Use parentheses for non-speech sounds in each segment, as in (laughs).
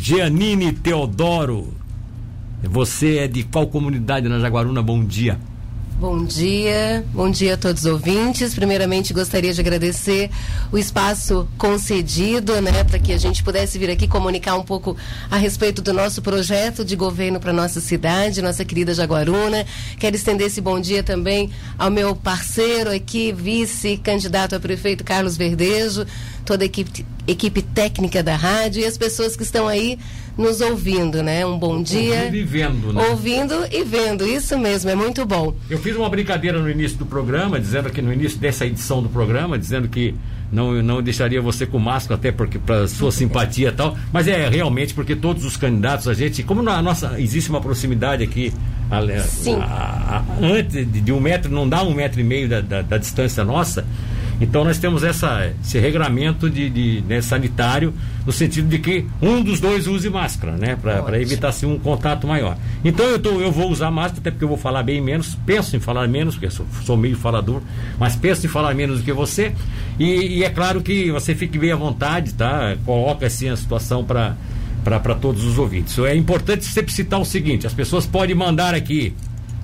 Giannini Teodoro. Você é de qual comunidade na Jaguaruna? Bom dia. Bom dia, bom dia a todos os ouvintes. Primeiramente, gostaria de agradecer o espaço concedido, né, para que a gente pudesse vir aqui comunicar um pouco a respeito do nosso projeto de governo para nossa cidade, nossa querida Jaguaruna. Quero estender esse bom dia também ao meu parceiro aqui, vice-candidato a prefeito Carlos Verdejo, toda a equipe, equipe técnica da rádio e as pessoas que estão aí nos ouvindo, né? Um bom dia. Ouvindo e vendo, né? Ouvindo e vendo, isso mesmo, é muito bom. Eu fiz uma brincadeira no início do programa, dizendo que no início dessa edição do programa, dizendo que não, não deixaria você com máscara, até porque para sua simpatia e tal, mas é realmente porque todos os candidatos, a gente, como na nossa existe uma proximidade aqui, a, a, a, antes de, de, um metro, não dá um metro e meio da, da, da distância nossa, então nós temos essa, esse regramento de, de né, sanitário no sentido de que um dos dois use máscara, né? Para evitar assim, um contato maior. Então eu, tô, eu vou usar máscara, até porque eu vou falar bem menos, penso em falar menos, porque sou, sou meio falador, mas penso em falar menos do que você. E, e é claro que você fique bem à vontade, tá? Coloca assim a situação para para todos os ouvintes. É importante sempre citar o seguinte: as pessoas podem mandar aqui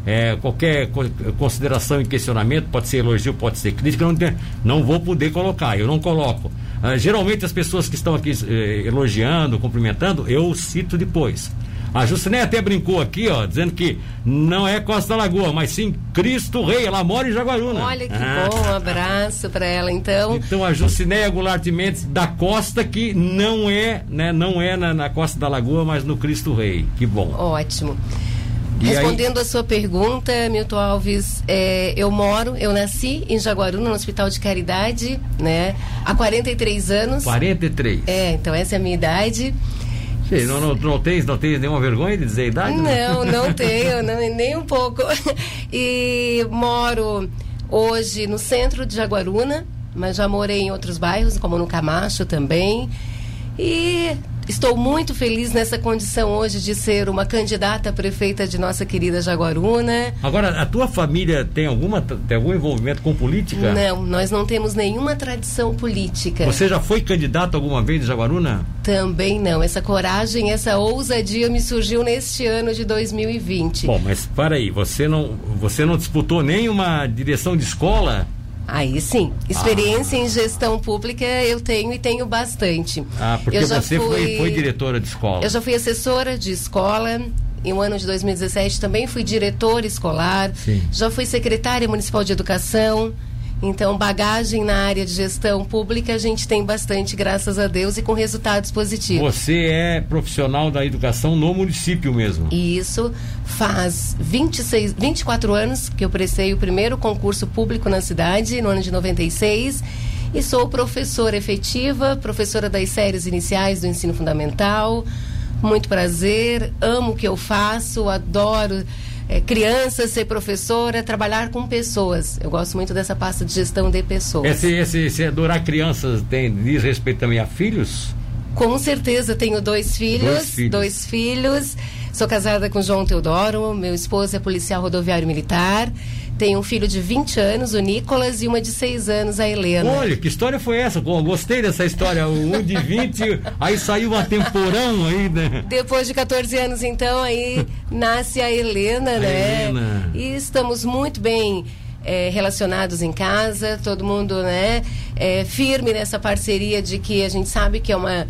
é, qualquer consideração e questionamento, pode ser elogio, pode ser crítica, não, tem, não vou poder colocar, eu não coloco. Ah, geralmente as pessoas que estão aqui eh, elogiando, cumprimentando, eu cito depois. A Justiné até brincou aqui, ó, dizendo que não é Costa da Lagoa, mas sim Cristo Rei. Ela mora em Jaguaruna. Olha que ah. bom, um abraço para ela, então. Então a Justinéia Goulart Mendes da Costa, que não é, né, não é na, na Costa da Lagoa, mas no Cristo Rei. Que bom. Ótimo. E Respondendo aí... a sua pergunta, Milton Alves, é, eu moro, eu nasci em Jaguaruna, no Hospital de Caridade, né? Há 43 anos. 43? É, então essa é a minha idade. Sim, não, não, não, tens, não tens nenhuma vergonha de dizer a idade? Não, não (laughs) tenho, não, nem um pouco. E moro hoje no centro de Jaguaruna, mas já morei em outros bairros, como no Camacho também. E Estou muito feliz nessa condição hoje de ser uma candidata a prefeita de nossa querida Jaguaruna. Agora, a tua família tem alguma tem algum envolvimento com política? Não, nós não temos nenhuma tradição política. Você já foi candidato alguma vez em Jaguaruna? Também não. Essa coragem, essa ousadia me surgiu neste ano de 2020. Bom, mas para aí, você não você não disputou nenhuma direção de escola? Aí sim, experiência ah. em gestão pública eu tenho e tenho bastante. Ah, porque você fui, foi, foi diretora de escola. Eu já fui assessora de escola, em um ano de 2017 também fui diretora escolar, Sim. já fui secretária municipal de educação, então, bagagem na área de gestão pública a gente tem bastante, graças a Deus, e com resultados positivos. Você é profissional da educação no município mesmo? Isso. Faz 26, 24 anos que eu prestei o primeiro concurso público na cidade, no ano de 96. E sou professora efetiva, professora das séries iniciais do ensino fundamental. Muito prazer, amo o que eu faço, adoro é, criança, ser professora, trabalhar com pessoas. Eu gosto muito dessa pasta de gestão de pessoas. Esse, esse, esse adorar crianças tem, diz respeito também a filhos? Com certeza, tenho dois filhos, dois filhos. Dois filhos. Sou casada com João Teodoro, meu esposo é policial rodoviário militar. Tem um filho de 20 anos, o Nicolas, e uma de 6 anos, a Helena. Olha, que história foi essa? Gostei dessa história. Um de 20, aí saiu uma temporão aí, né? Depois de 14 anos, então, aí nasce a Helena, a né? Helena. E estamos muito bem. É, relacionados em casa, todo mundo né, é, firme nessa parceria de que a gente sabe que é uma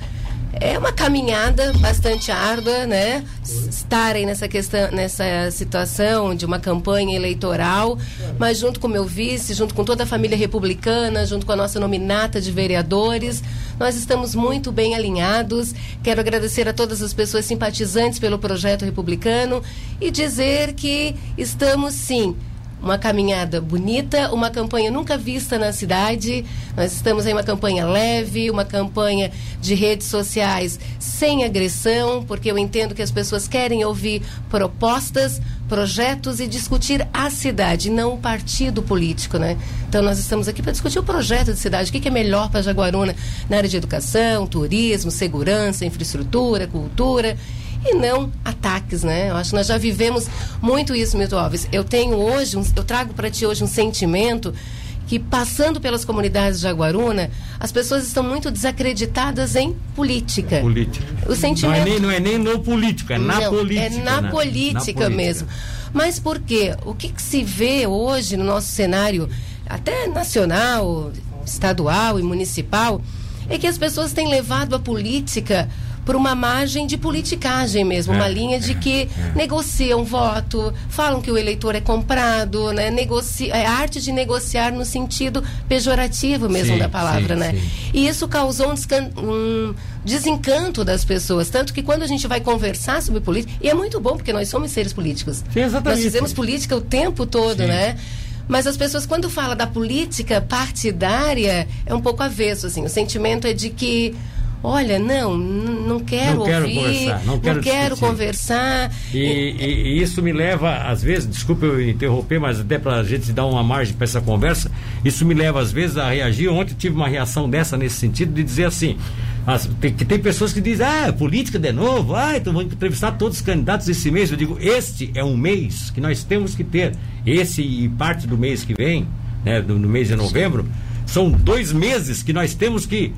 é uma caminhada bastante árdua, né? Estarem nessa questão, nessa situação de uma campanha eleitoral, mas junto com meu vice, junto com toda a família republicana, junto com a nossa nominata de vereadores, nós estamos muito bem alinhados. Quero agradecer a todas as pessoas simpatizantes pelo projeto republicano e dizer que estamos sim uma caminhada bonita, uma campanha nunca vista na cidade. Nós estamos em uma campanha leve, uma campanha de redes sociais sem agressão, porque eu entendo que as pessoas querem ouvir propostas, projetos e discutir a cidade, não o partido político, né? Então nós estamos aqui para discutir o projeto de cidade, o que, que é melhor para Jaguaruna na área de educação, turismo, segurança, infraestrutura, cultura e não ataques, né? Eu acho que nós já vivemos muito isso, Milton Alves. Eu tenho hoje, um, eu trago para ti hoje um sentimento que passando pelas comunidades de Jaguaruna, as pessoas estão muito desacreditadas em política. Política. O sentimento... não, é nem, não é nem no político, é na Não, política. É na, né? política, Na política. mesmo. Mas por quê? O que, que se vê hoje no nosso cenário, até nacional, estadual e municipal, é que as pessoas têm levado a política por uma margem de politicagem mesmo, É, uma linha de que negociam voto, falam que o eleitor é comprado, né? Negocia, é arte de negociar no sentido pejorativo mesmo Sim, da palavra, sim, né? sim. E isso causou um, descan- um desencanto das pessoas. Tanto que quando a gente vai conversar sobre política, e é muito bom porque nós somos seres políticos. Sim, exatamente. Nós fizemos política o tempo todo, Sim. né? Mas as pessoas, quando falam da política partidária, é um pouco avesso, assim. O sentimento é de que, olha, não, não quero Não quero ouvir, conversar, não quero discutir. conversar. E, e- e isso me leva, às vezes, desculpe eu interromper, mas até para a gente dar uma margem para essa conversa, isso me leva, às vezes, a reagir. Ontem tive uma reação dessa nesse sentido, de dizer assim: as- tem, que tem pessoas que dizem, ah, política de novo, ah, então vamos entrevistar todos os candidatos esse mês. Eu digo, este é um mês que nós temos que ter. Esse e parte do mês que vem, né, do- no mês de novembro, são dois meses que nós temos que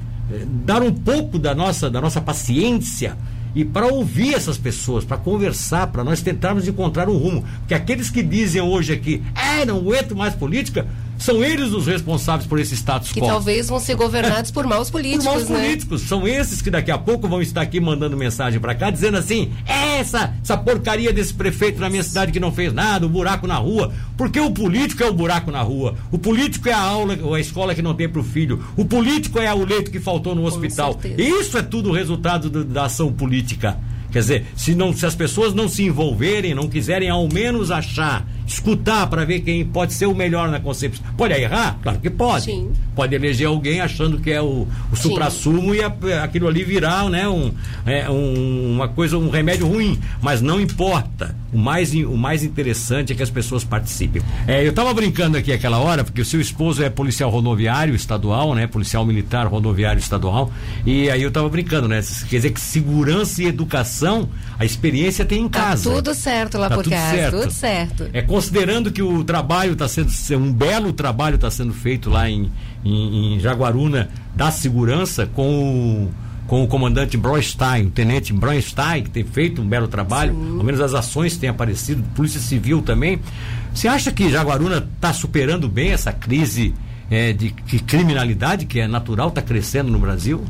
dar um pouco da nossa, da nossa paciência e para ouvir essas pessoas, para conversar, para nós tentarmos encontrar um rumo. Porque aqueles que dizem hoje aqui, é, não aguento mais política, são eles os responsáveis por esse status Que quo. talvez vão ser governados por maus (laughs) Por políticos, maus né? políticos. São esses que daqui a pouco vão estar aqui mandando mensagem para cá, dizendo assim: "É essa, essa porcaria desse prefeito na minha cidade que não fez nada, o buraco na rua. Porque o político é o buraco na rua. O político é a aula ou a escola que não tem para o filho. O político é o leito que faltou no hospital. Isso é tudo resultado do- da ação política. Quer dizer, se, não, se as pessoas não se envolverem, não quiserem ao menos achar, escutar para ver quem pode ser o melhor na concepção. Pode errar? Claro que pode. Sim. Pode eleger alguém achando que é o, o supra-sumo e a- aquilo ali virar né, um, é, um- uma coisa, um remédio ruim. Mas não importa. O mais, o mais interessante é que as pessoas participem. É, eu estava brincando aqui aquela hora, porque o seu esposo é policial rodoviário estadual, né? Policial militar rodoviário estadual. E aí eu estava brincando, né? Quer dizer que segurança e educação, a experiência tem em Tá casa. tudo certo lá Tá por tudo casa, certo. tudo certo. É considerando que o trabalho está sendo um belo trabalho está sendo feito lá em, em, em Jaguaruna da segurança com o, com o comandante Bronstein, o tenente Bronstein, que tem feito um belo trabalho, ao menos as ações têm aparecido, Polícia Civil também. Você acha que Jaguaruna está superando bem essa crise eh, de, de criminalidade que é natural, está crescendo no Brasil?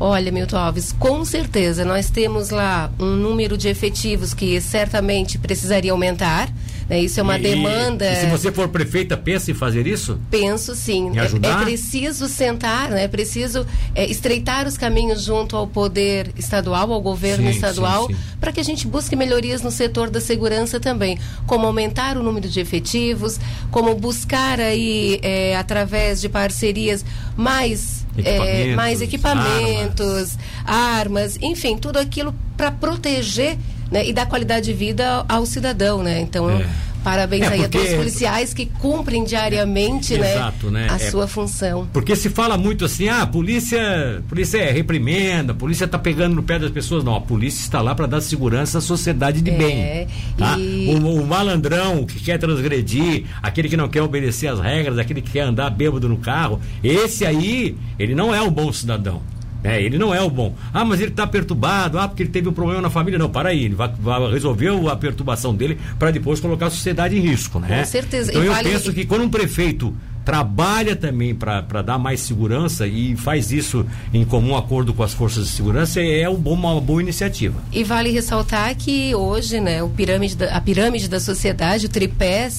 Olha, Milton Alves, com certeza nós temos lá um número de efetivos que certamente precisaria aumentar. Né? Isso é uma E- demanda. E se você for prefeita, pensa em fazer isso? Penso sim. É- ajudar? É, preciso sentar, né? é preciso é, estreitar os caminhos junto ao poder estadual, ao governo Sim, estadual, para que a gente busque melhorias no setor da segurança também. Como aumentar o número de efetivos, como buscar aí, é, através de parcerias, mais é, Equipamentos, mais equipamentos, armas, enfim, tudo aquilo para proteger né, e dar qualidade de vida ao cidadão, né? Então, É. parabéns É, aí a porque- todos os policiais que cumprem diariamente, Exato, né? a É- sua função. Porque se fala muito assim, ah, a polícia, polícia é reprimenda, a polícia está pegando no pé das pessoas. Não, a polícia está lá para dar segurança à sociedade de É, bem. Tá? e- O, o malandrão que quer transgredir, aquele que não quer obedecer às regras, aquele que quer andar bêbado no carro, esse aí, ele não é um bom cidadão. É, ele não é o bom. Ah, mas ele está perturbado, ah, porque ele teve um problema na família. Não, para aí, ele vai, vai resolver a perturbação dele para depois colocar a sociedade em risco, né? Com certeza. Então E eu vale- penso que quando um prefeito trabalha também para dar mais segurança e faz isso em comum acordo com as forças de segurança, é bom- uma boa iniciativa. E vale ressaltar que hoje, né, o pirâmide da- a pirâmide da sociedade, o tripé é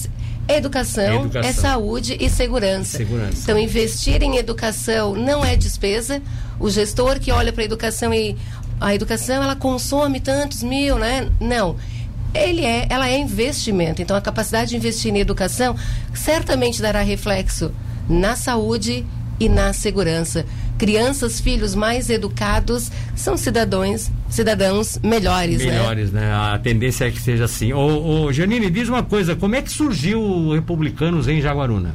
educação, É educação. é saúde e segurança. Segurança. Então, investir em educação não é despesa. O gestor que olha para a educação e a educação ela consome tantos mil, né? Não. Ele é, ela é investimento. Então, a capacidade de investir em educação certamente dará reflexo na saúde e na segurança. Crianças, filhos mais educados são cidadãos, cidadãos melhores, né? Melhores, né? A tendência é que seja assim. Ô, ô, Janine, diz uma coisa, como é que surgiu o Republicanos em Jaguaruna?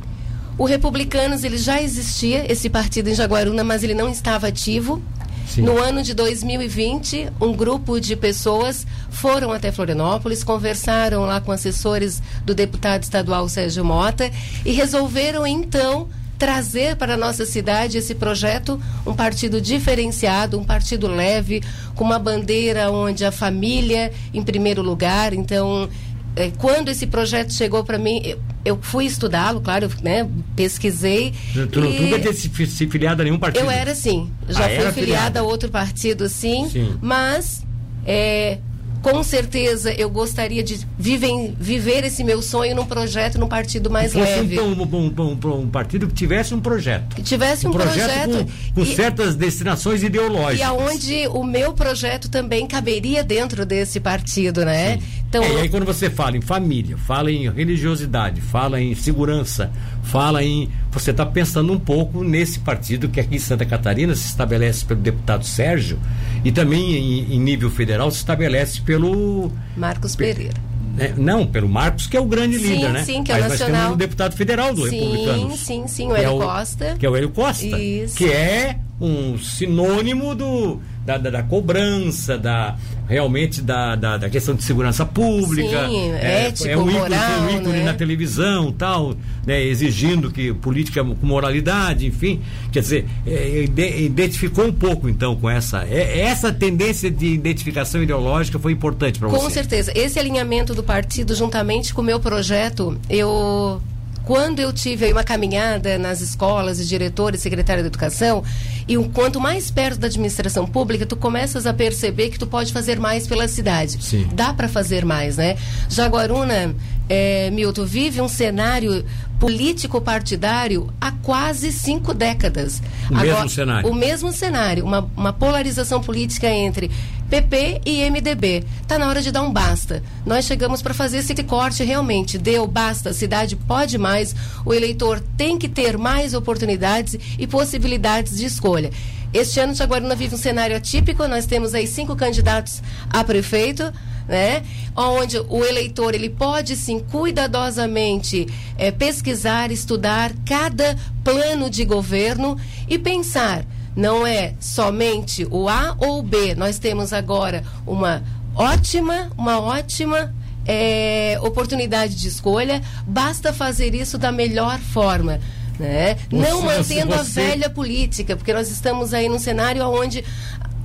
O Republicanos ele já existia esse partido em Jaguaruna, mas ele não estava ativo. Sim. No ano de 2020, um grupo de pessoas foram até Florianópolis, conversaram lá com assessores do deputado estadual Sérgio Mota e resolveram então trazer para a nossa cidade esse projeto, um partido diferenciado, um partido leve, com uma bandeira onde a família em primeiro lugar. Então, é, quando esse projeto chegou para mim, eu, eu fui estudá-lo, claro, né? Pesquisei. Tu, e... nunca ter se, se filiado a nenhum partido? Eu era sim. Já ah, fui filiada a outro partido, sim. sim. Mas é, com certeza eu gostaria de viver, viver esse meu sonho num projeto, num partido mais que leve. Um, um, um, um, partido que tivesse um projeto. Que tivesse um, projeto. projeto com, com e, certas destinações ideológicas. E aonde o meu projeto também caberia dentro desse partido, né? Sim. Então, é, e aí quando você fala em família, fala em religiosidade, fala em segurança, fala em. Você está pensando um pouco nesse partido que aqui em Santa Catarina se estabelece pelo deputado Sérgio e também em, em nível federal se estabelece pelo. Marcos Pereira. É, não, pelo Marcos, que é o grande sim, líder, né? Sim, que é o Mas nacional. nós temos um deputado federal do sim, Republicano. Sim, sim, sim, o Hélio é Costa. Que é o Hélio Costa. Isso. Que é um sinônimo do, da, da, da cobrança, da realmente da, da, da, questão de segurança pública. Sim, é, ético, é um ícone, moral, um ícone né? na televisão tal, né, exigindo que política com moralidade, enfim. Quer dizer, é, identificou um pouco então com essa. É, essa tendência de identificação ideológica foi importante para você. Com certeza. Esse alinhamento do partido, juntamente com o meu projeto, eu quando eu tive uma caminhada nas escolas e diretores, secretária de educação, e quanto mais perto da administração pública, tu começas a perceber que tu pode fazer mais pela cidade. Sim. Dá para fazer mais, né? Jaguaruna, é, Milton, vive um cenário político-partidário há quase cinco décadas. O Agora, mesmo cenário. O mesmo cenário, uma, uma polarização política entre PP e MDB. Está na hora de dar um basta. Nós chegamos para fazer esse corte realmente. Deu basta, a cidade pode mais, o eleitor tem que ter mais oportunidades e possibilidades de escolha. Este ano, Jaguaruna vive um cenário atípico. Nós temos aí cinco candidatos a prefeito né? Onde o eleitor ele pode sim cuidadosamente é, pesquisar, estudar cada plano de governo e pensar não é somente o A ou o B. Nós temos agora uma ótima, uma ótima é, oportunidade de escolha. Basta fazer isso da melhor forma. Né? Não mantendo você... a velha política, porque nós estamos aí num cenário onde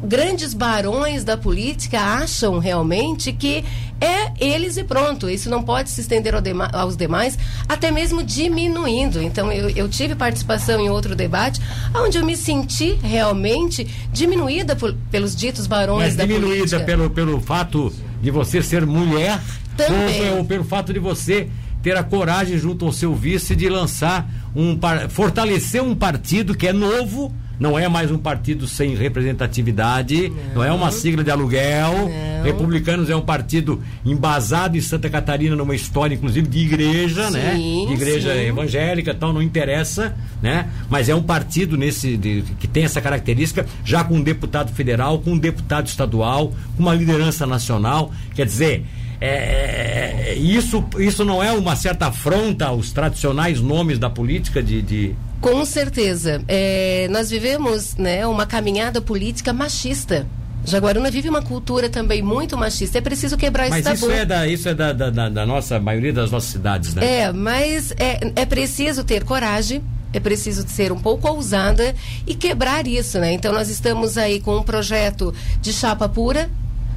grandes barões da política acham realmente que é eles e pronto. Isso não pode se estender ao dema aos demais, até mesmo diminuindo. Então, eu, eu, tive participação em outro debate, onde eu me senti realmente diminuída por, pelos ditos barões Mas da diminuída política. Pelo, pelo fato de você ser mulher Também. Ou, ou pelo fato de você ter a coragem junto ao seu vice de lançar um fortalecer um partido que é novo não é mais um partido sem representatividade, não, não é uma sigla de aluguel. Não. Republicanos é um partido embasado em Santa Catarina numa história, inclusive, de igreja, né? sim, né? De igreja sim. evangélica tal, não interessa, né? Mas é um partido nesse de, que tem essa característica, já com um deputado federal, com um deputado estadual, com uma liderança nacional. Quer dizer, é, é, é isso, isso não é uma certa afronta aos tradicionais nomes da política de, de com certeza. É, nós vivemos né, uma caminhada política machista. Jaguaruna vive uma cultura também muito machista. É preciso quebrar mas esse tabu. Mas isso é, da, isso é da, da, da, nossa maioria das nossas cidades, né? É, mas é, é preciso ter coragem, é preciso ser um pouco ousada e quebrar isso, né? Então nós estamos aí com um projeto de chapa pura.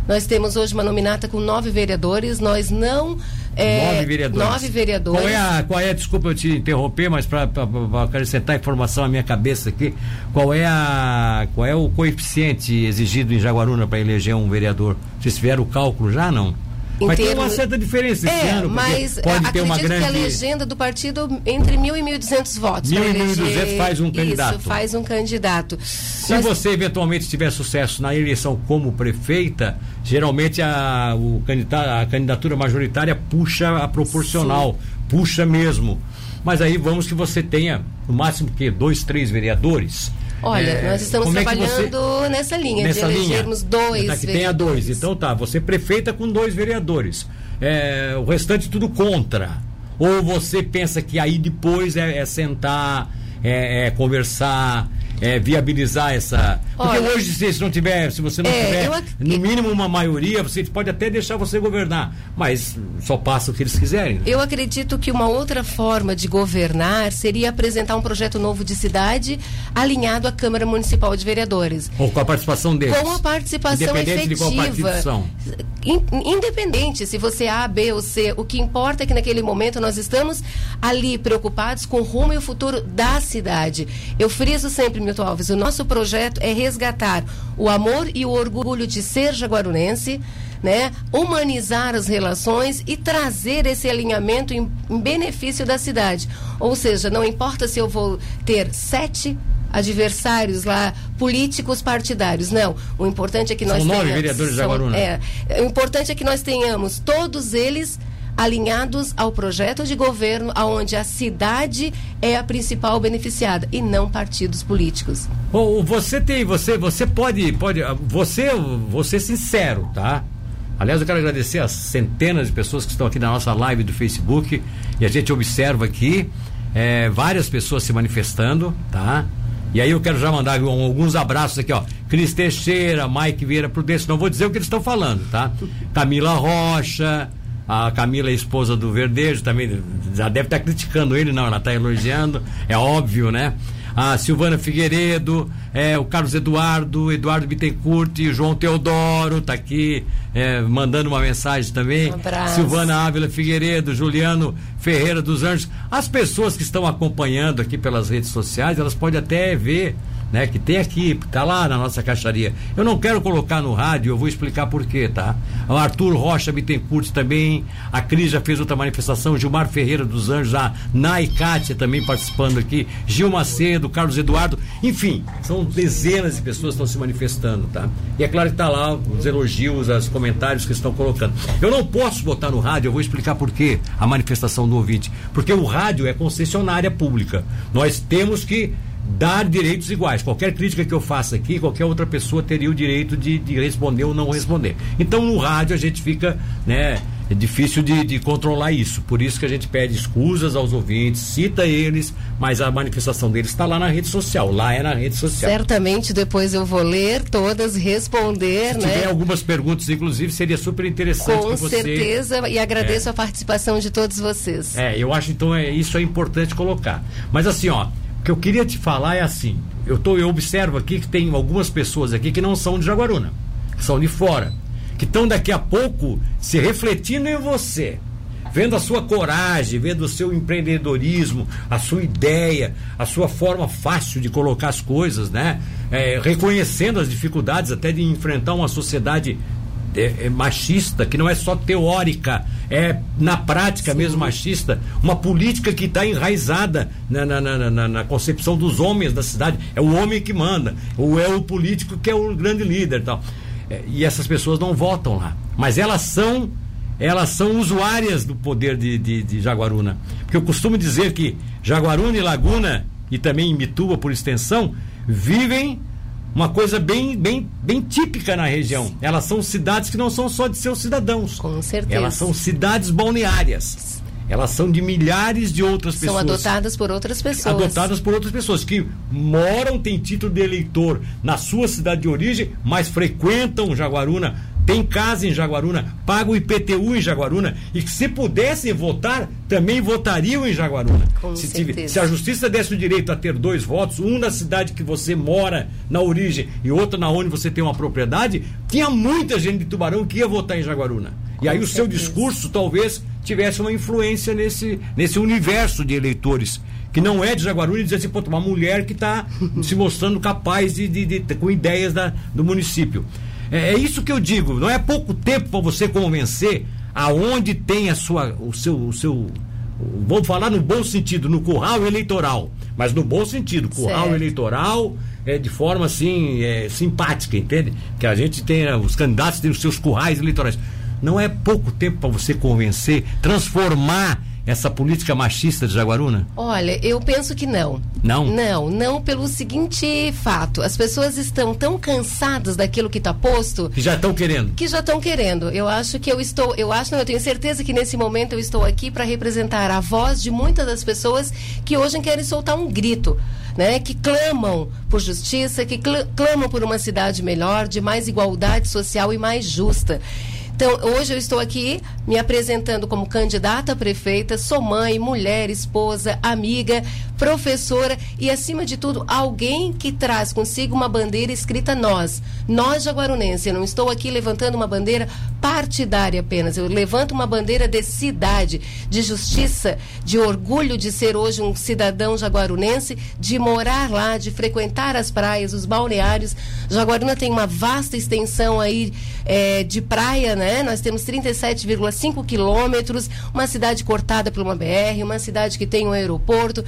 Nós temos hoje uma nominata com nove vereadores. Nós não é, nove vereadores. Nove vereadores. Qual é a, qual é, desculpa eu te interromper, mas para acrescentar informação à minha cabeça aqui, qual é a qual é o coeficiente exigido em Jaguaruna para eleger um vereador? Vocês fizeram o cálculo já não? Mas tem uma certa diferença esse é, ano. Mas pode ter uma grande. que a legenda do partido entre mil e mil duzentos votos. Mil e mil duzentos faz um candidato. Isso, faz um candidato. Se Nós... você eventualmente tiver sucesso na eleição como prefeita, geralmente a, o candidato, a candidatura majoritária puxa a proporcional. Sim. Puxa mesmo. Mas aí vamos que você tenha, no máximo que dois, três vereadores Olha, é, nós estamos é trabalhando você, nessa linha nessa de elegermos linha, dois. Tá, que tenha dois. Então tá, você prefeita com dois vereadores. É, o restante tudo contra. Ou você pensa que aí depois é, é sentar, é, é conversar, é, viabilizar essa. Porque Olha, hoje, se não tiver, se você não é, tiver ac... no mínimo uma maioria, você pode até deixar você governar, mas só passa o que eles quiserem. Né? Eu acredito que uma outra forma de governar seria apresentar um projeto novo de cidade alinhado à Câmara Municipal de Vereadores. Ou com a participação deles. Com a participação Independente efetiva. de qual partido são. Independente se você é A, B ou C, o que importa é que naquele momento nós estamos ali preocupados com o rumo e o futuro da cidade. Eu friso sempre, Alves, o nosso projeto é resgatar o amor e o orgulho de ser jaguarunense, né? humanizar as relações e trazer esse alinhamento em, em benefício da cidade. Ou seja, não importa se eu vou ter sete adversários lá, políticos partidários. Não. O importante é que nós são tenhamos. Nove vereadores de Jaguaruna. É, o importante é que nós tenhamos todos eles alinhados ao projeto de governo aonde a cidade é a principal beneficiada e não partidos políticos. Bom, você tem, você, você pode, pode, você, você sincero, tá? Aliás, eu quero agradecer as centenas de pessoas que estão aqui na nossa live do Facebook e a gente observa aqui é, várias pessoas se manifestando, tá? E aí eu quero já mandar alguns abraços aqui, ó. Cris Teixeira, Mike Vieira Prudência, não vou dizer o que eles estão falando, tá? Camila Rocha, a Camila é esposa do Verdejo, também já deve estar criticando ele, não, ela está elogiando, é óbvio, né? A Silvana Figueiredo, é, o Carlos Eduardo, Eduardo Bittencourt, o João Teodoro, está aqui é, mandando uma mensagem também. Um abraço. Silvana Ávila Figueiredo, Juliano Ferreira dos Anjos. As pessoas que estão acompanhando aqui pelas redes sociais, elas podem até ver né? Que tem aqui, tá lá na nossa caixaria. Eu não quero colocar no rádio, eu vou explicar por quê, tá? O Arthur Rocha Bittencourt também, a Cris já fez outra manifestação, Gilmar Ferreira dos Anjos, a Nai Kátia também participando aqui, Gil Macedo, Carlos Eduardo, enfim, são dezenas de pessoas que estão se manifestando, tá? E é claro que tá lá os elogios, os comentários que estão colocando. Eu não posso botar no rádio, eu vou explicar por quê a manifestação do ouvinte. Porque o rádio é concessionária pública. Nós temos que dar direitos iguais. Qualquer crítica que eu faça aqui, qualquer outra pessoa teria o direito de, de responder ou não responder. Então no rádio a gente fica, né? É difícil de, de, controlar isso. Por isso que a gente pede escusas aos ouvintes, cita eles, mas a manifestação deles está lá na rede social. Lá é na rede social. Certamente depois eu vou ler todas, responder. Se né? tiver algumas perguntas, inclusive, seria super interessante. Com certeza, e agradeço é. a participação de todos vocês. É, eu acho então é, isso é importante colocar. Mas assim, ó, o que eu queria te falar é assim: eu, tô, eu observo aqui que tem algumas pessoas aqui que não são de Jaguaruna, que são de fora, que estão daqui a pouco se refletindo em você, vendo a sua coragem, vendo o seu empreendedorismo, a sua ideia, a sua forma fácil de colocar as coisas, né? É, reconhecendo as dificuldades até de enfrentar uma sociedade é, é machista, que não é só teórica, é na prática Sim. mesmo machista, uma política que está enraizada na, na, na, na, concepção dos homens da cidade. É o homem que manda, ou é o político que é o grande líder tal. É, e essas pessoas não votam lá. Mas elas são elas são usuárias do poder de, de, de Jaguaruna. Porque eu costumo dizer que Jaguaruna e Laguna, e também Mituba por extensão, vivem uma coisa bem, bem, bem típica na região. Elas são cidades que não são só de seus cidadãos. Com certeza. Elas são cidades balneárias. Elas são de milhares de outras pessoas. São adotadas por outras pessoas. Adotadas por outras pessoas que moram, têm título de eleitor na sua cidade de origem, mas frequentam Jaguaruna tem casa em Jaguaruna, pagam IPTU em Jaguaruna e que se pudessem votar, também votariam em Jaguaruna. Com se, certeza. se a justiça desse o direito a ter dois votos, um na cidade que você mora na origem e outro na onde você tem uma propriedade, tinha muita gente de Tubarão que ia votar em Jaguaruna. Com e aí certeza. o seu discurso talvez tivesse uma influência nesse, nesse universo de eleitores que não é de Jaguaruna e dizer assim, pô, uma mulher que está se mostrando capaz de, de, de, com ideias da, do município. É, é isso que eu digo. Não é pouco tempo para você convencer aonde tem a sua, o seu, o seu, vamos falar no bom sentido, no curral eleitoral, mas no bom sentido, curral certo. eleitoral é de forma assim é, simpática, entende? Que a gente tem os candidatos têm os seus currais eleitorais. Não é pouco tempo para você convencer, transformar essa política machista de Jaguaruna? Olha, eu penso que não. Não? Não, não pelo seguinte fato. As pessoas estão tão cansadas daquilo que está posto. Que já estão querendo. Que já estão querendo. Eu acho que eu estou, eu acho, não, eu tenho certeza que nesse momento eu estou aqui para representar a voz de muitas das pessoas que hoje querem soltar um grito. Né, que clamam por justiça, que cl clamam por uma cidade melhor, de mais igualdade social e mais justa. Então, hoje eu estou aqui me apresentando como candidata a prefeita, sou mãe, mulher, esposa, amiga, professora e, acima de tudo, alguém que traz consigo uma bandeira escrita nós. Nós, jaguarunense. Eu não estou aqui levantando uma bandeira partidária apenas. Eu levanto uma bandeira de cidade, de justiça, de orgulho de ser hoje um cidadão jaguarunense, de morar lá, de frequentar as praias, os balneários. Jaguaruna tem uma vasta extensão aí é, de praia, né? Nós temos 37,5 quilômetros, uma cidade cortada por uma BR, uma cidade que tem um aeroporto.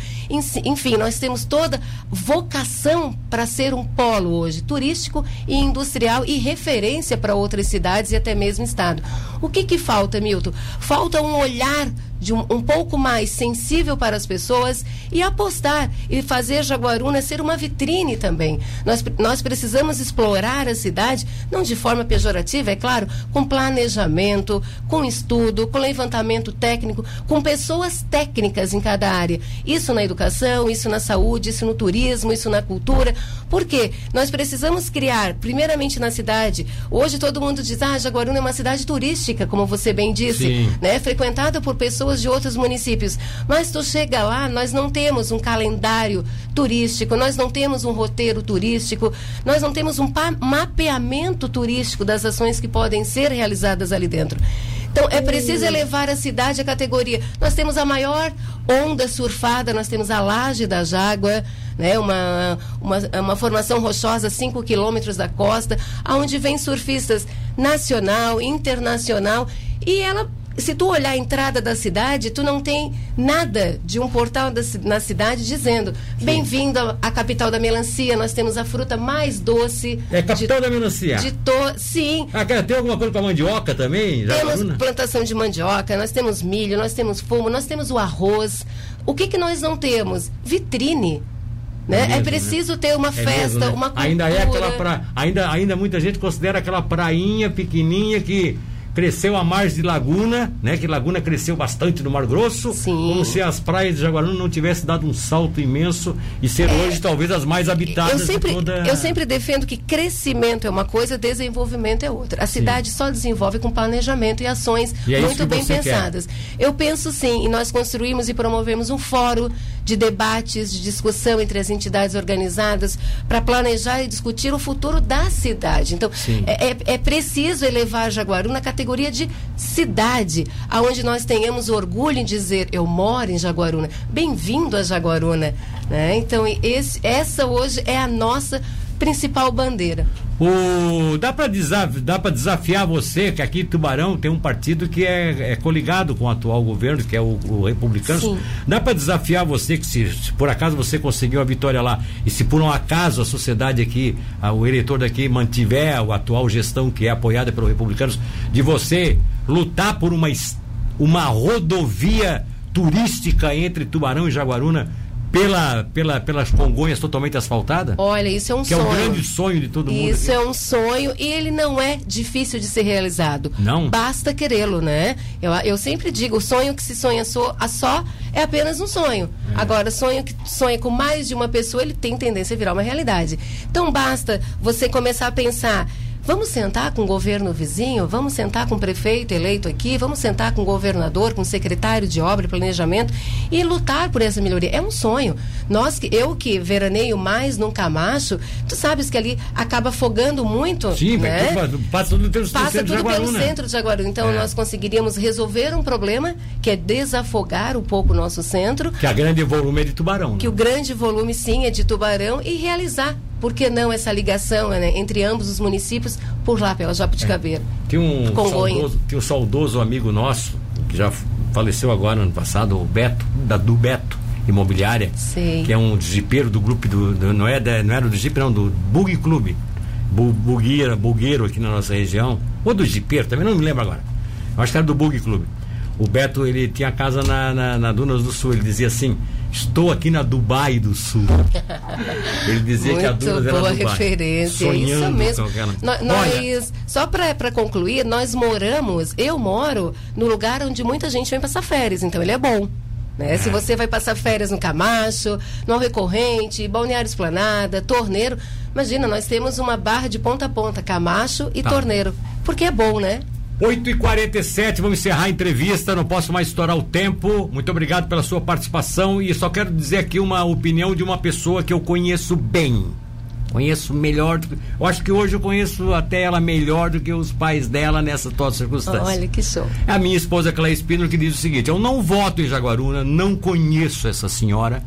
Enfim, nós temos toda vocação para ser um polo hoje, turístico e industrial e referência para outras cidades e até mesmo estado. O que, que falta, Milton? Falta um olhar de um, um, pouco mais sensível para as pessoas e apostar e fazer Jaguaruna ser uma vitrine também. Nós, nós precisamos explorar a cidade, não de forma pejorativa, é claro, com planejamento, com estudo, com levantamento técnico, com pessoas técnicas em cada área. Isso na educação, isso na saúde, isso no turismo, isso na cultura. Por quê? Nós precisamos criar, primeiramente na cidade. Hoje todo mundo diz, ah, Jaguaruna é uma cidade turística, como você bem disse, Sim. né? Frequentada por pessoas pessoas de outros municípios. Mas tu chega lá, nós não temos um calendário turístico, nós não temos um roteiro turístico, nós não temos um mapeamento turístico das ações que podem ser realizadas ali dentro. Então, é preciso elevar a cidade à categoria. Nós temos a maior onda surfada, nós temos a Laje da Jágua, né? uma, uma, uma formação rochosa a 5 quilômetros da costa, aonde vem surfistas nacional, internacional, e ela se tu olhar a entrada da cidade, tu não tem nada de um portal da, na cidade dizendo bem-vindo à capital da melancia, nós temos a fruta mais doce. É capital de, da melancia? De to, sim. Ah, tem alguma coisa com a mandioca também? Temos plantação de mandioca, nós temos milho, nós temos fumo, nós temos o arroz. O que, que nós não temos? Vitrine. Né? É, é mesmo, é preciso né? ter uma é festa, mesmo, né? uma cultura. Ainda é aquela pra... ainda, ainda muita gente considera aquela prainha pequenininha que cresceu a margem de Laguna, né? Que Laguna cresceu bastante no Mar Grosso. Sim. Como se as praias de Jaguaruna não tivessem dado um salto imenso e ser é, hoje talvez as mais habitadas eu sempre, de toda... Eu sempre defendo que crescimento é uma coisa, desenvolvimento é outra. A cidade sim. só desenvolve com planejamento e ações e é muito bem pensadas. Quer. Eu penso sim, e nós construímos e promovemos um fórum de debates, de discussão entre as entidades organizadas para planejar e discutir o futuro da cidade. Então, é, é, é preciso elevar Jaguaruna na categoria categoria de cidade, aonde nós tenhamos orgulho em dizer eu moro em Jaguaruna. Bem-vindo a Jaguaruna. Né? Então, esse, essa hoje é a nossa principal bandeira. O, dá para desaf, desafiar você que aqui em Tubarão tem um partido que é, é coligado com o atual governo, que é o, o Republicano. Sim. Dá para desafiar você que se, se, por acaso você conseguiu a vitória lá e se por um acaso a sociedade aqui, a, o eleitor daqui mantiver a atual gestão que é apoiada pelos republicanos, de você lutar por uma, uma rodovia turística entre Tubarão e Jaguaruna pela, pela, pelas Congonhas totalmente asfaltadas? Olha, isso é um que sonho. Que é o grande sonho de todo mundo. Isso aqui. é um sonho e ele não é difícil de ser realizado. Não. Basta querê-lo, né? Eu, eu sempre digo, o sonho que se sonha só, só é apenas um sonho. É. Agora, sonho que sonha com mais de uma pessoa, ele tem tendência a virar uma realidade. Então, basta você começar a pensar Vamos sentar com o governo vizinho, vamos sentar com o prefeito eleito aqui, vamos sentar com o governador, com o secretário de obra e planejamento e lutar por essa melhoria. É um sonho. Nós, eu que veraneio mais num Camacho, tu sabes que ali acaba afogando muito. Sim, né? passa tudo pelo passa centro tudo de pelo centro de Jaguaruna. Então é. nós conseguiríamos resolver um problema que é desafogar um pouco o nosso centro. Que a grande volume é de Tubarão. Que né? o grande volume sim é de Tubarão e realizar por que não essa ligação né, entre ambos os municípios por lá, pela Jabuticabeira? É. Tem, um saudoso, tem um saudoso amigo nosso, que já faleceu agora no ano passado, o Beto, da, do Beto Imobiliária, Sim. que é um jipeiro do grupo, do, do não, é da, não era do Jeep, não, do Bug Clube, bu, bugueira, bugueiro aqui na nossa região, ou do jipeiro, também não me lembro agora. Eu acho que era do Bug Clube. O Beto, ele tinha casa na, na, na Dunas do Sul. Ele dizia assim: Estou aqui na Dubai do Sul. (laughs) Ele dizia Muito que a Dunas era boa Dubai. referência, Sonhando isso mesmo. Olha, Nós, só para concluir, nós moramos, eu moro no lugar onde muita gente vem passar férias, então ele é bom. Né? É. Se você vai passar férias no Camacho, no Recorrente, Balneário Esplanada, Torneiro, imagina, nós temos uma barra de ponta a ponta, Camacho e Tá. Torneiro. Porque é bom, né? 8 e 47 vamos encerrar a entrevista, não posso mais estourar o tempo. Muito obrigado pela sua participação e só quero dizer aqui uma opinião de uma pessoa que eu conheço bem. Conheço melhor do que. Eu acho que hoje eu conheço até ela melhor do que os pais dela nessa toda circunstância. Olha que show. É a minha esposa Cleia Espíndola que diz o seguinte: eu não voto em Jaguaruna, não conheço essa senhora,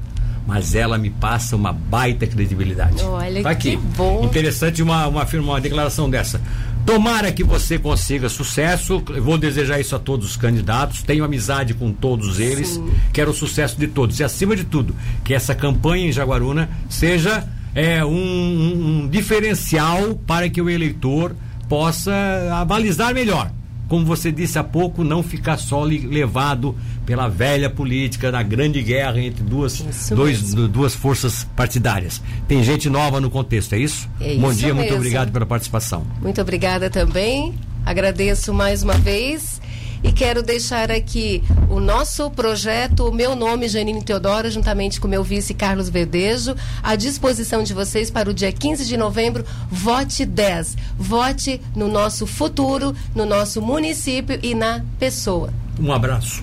mas ela me passa uma baita credibilidade. Olha, Tá que aqui. bom. Interessante uma, uma, uma declaração dessa. Tomara que você consiga sucesso. Eu vou desejar isso a todos os candidatos. Tenho amizade com todos eles. Quero o sucesso de todos. E acima de tudo, que essa campanha em Jaguaruna seja é, um, um- um diferencial para que o eleitor possa avalizar melhor. Como você disse há pouco, não ficar só levado pela velha política na grande guerra entre duas, dois, duas forças partidárias. Tem gente nova no contexto, é isso? É Bom isso dia, muito mesmo. obrigado pela participação. Muito obrigada também. Agradeço mais uma vez. E quero deixar aqui o nosso projeto, o meu nome, Janine Teodoro, juntamente com meu vice Carlos Verdejo, à disposição de vocês para o dia 15 de novembro. Vote 10. Vote no nosso futuro, no nosso município e na pessoa. Um abraço.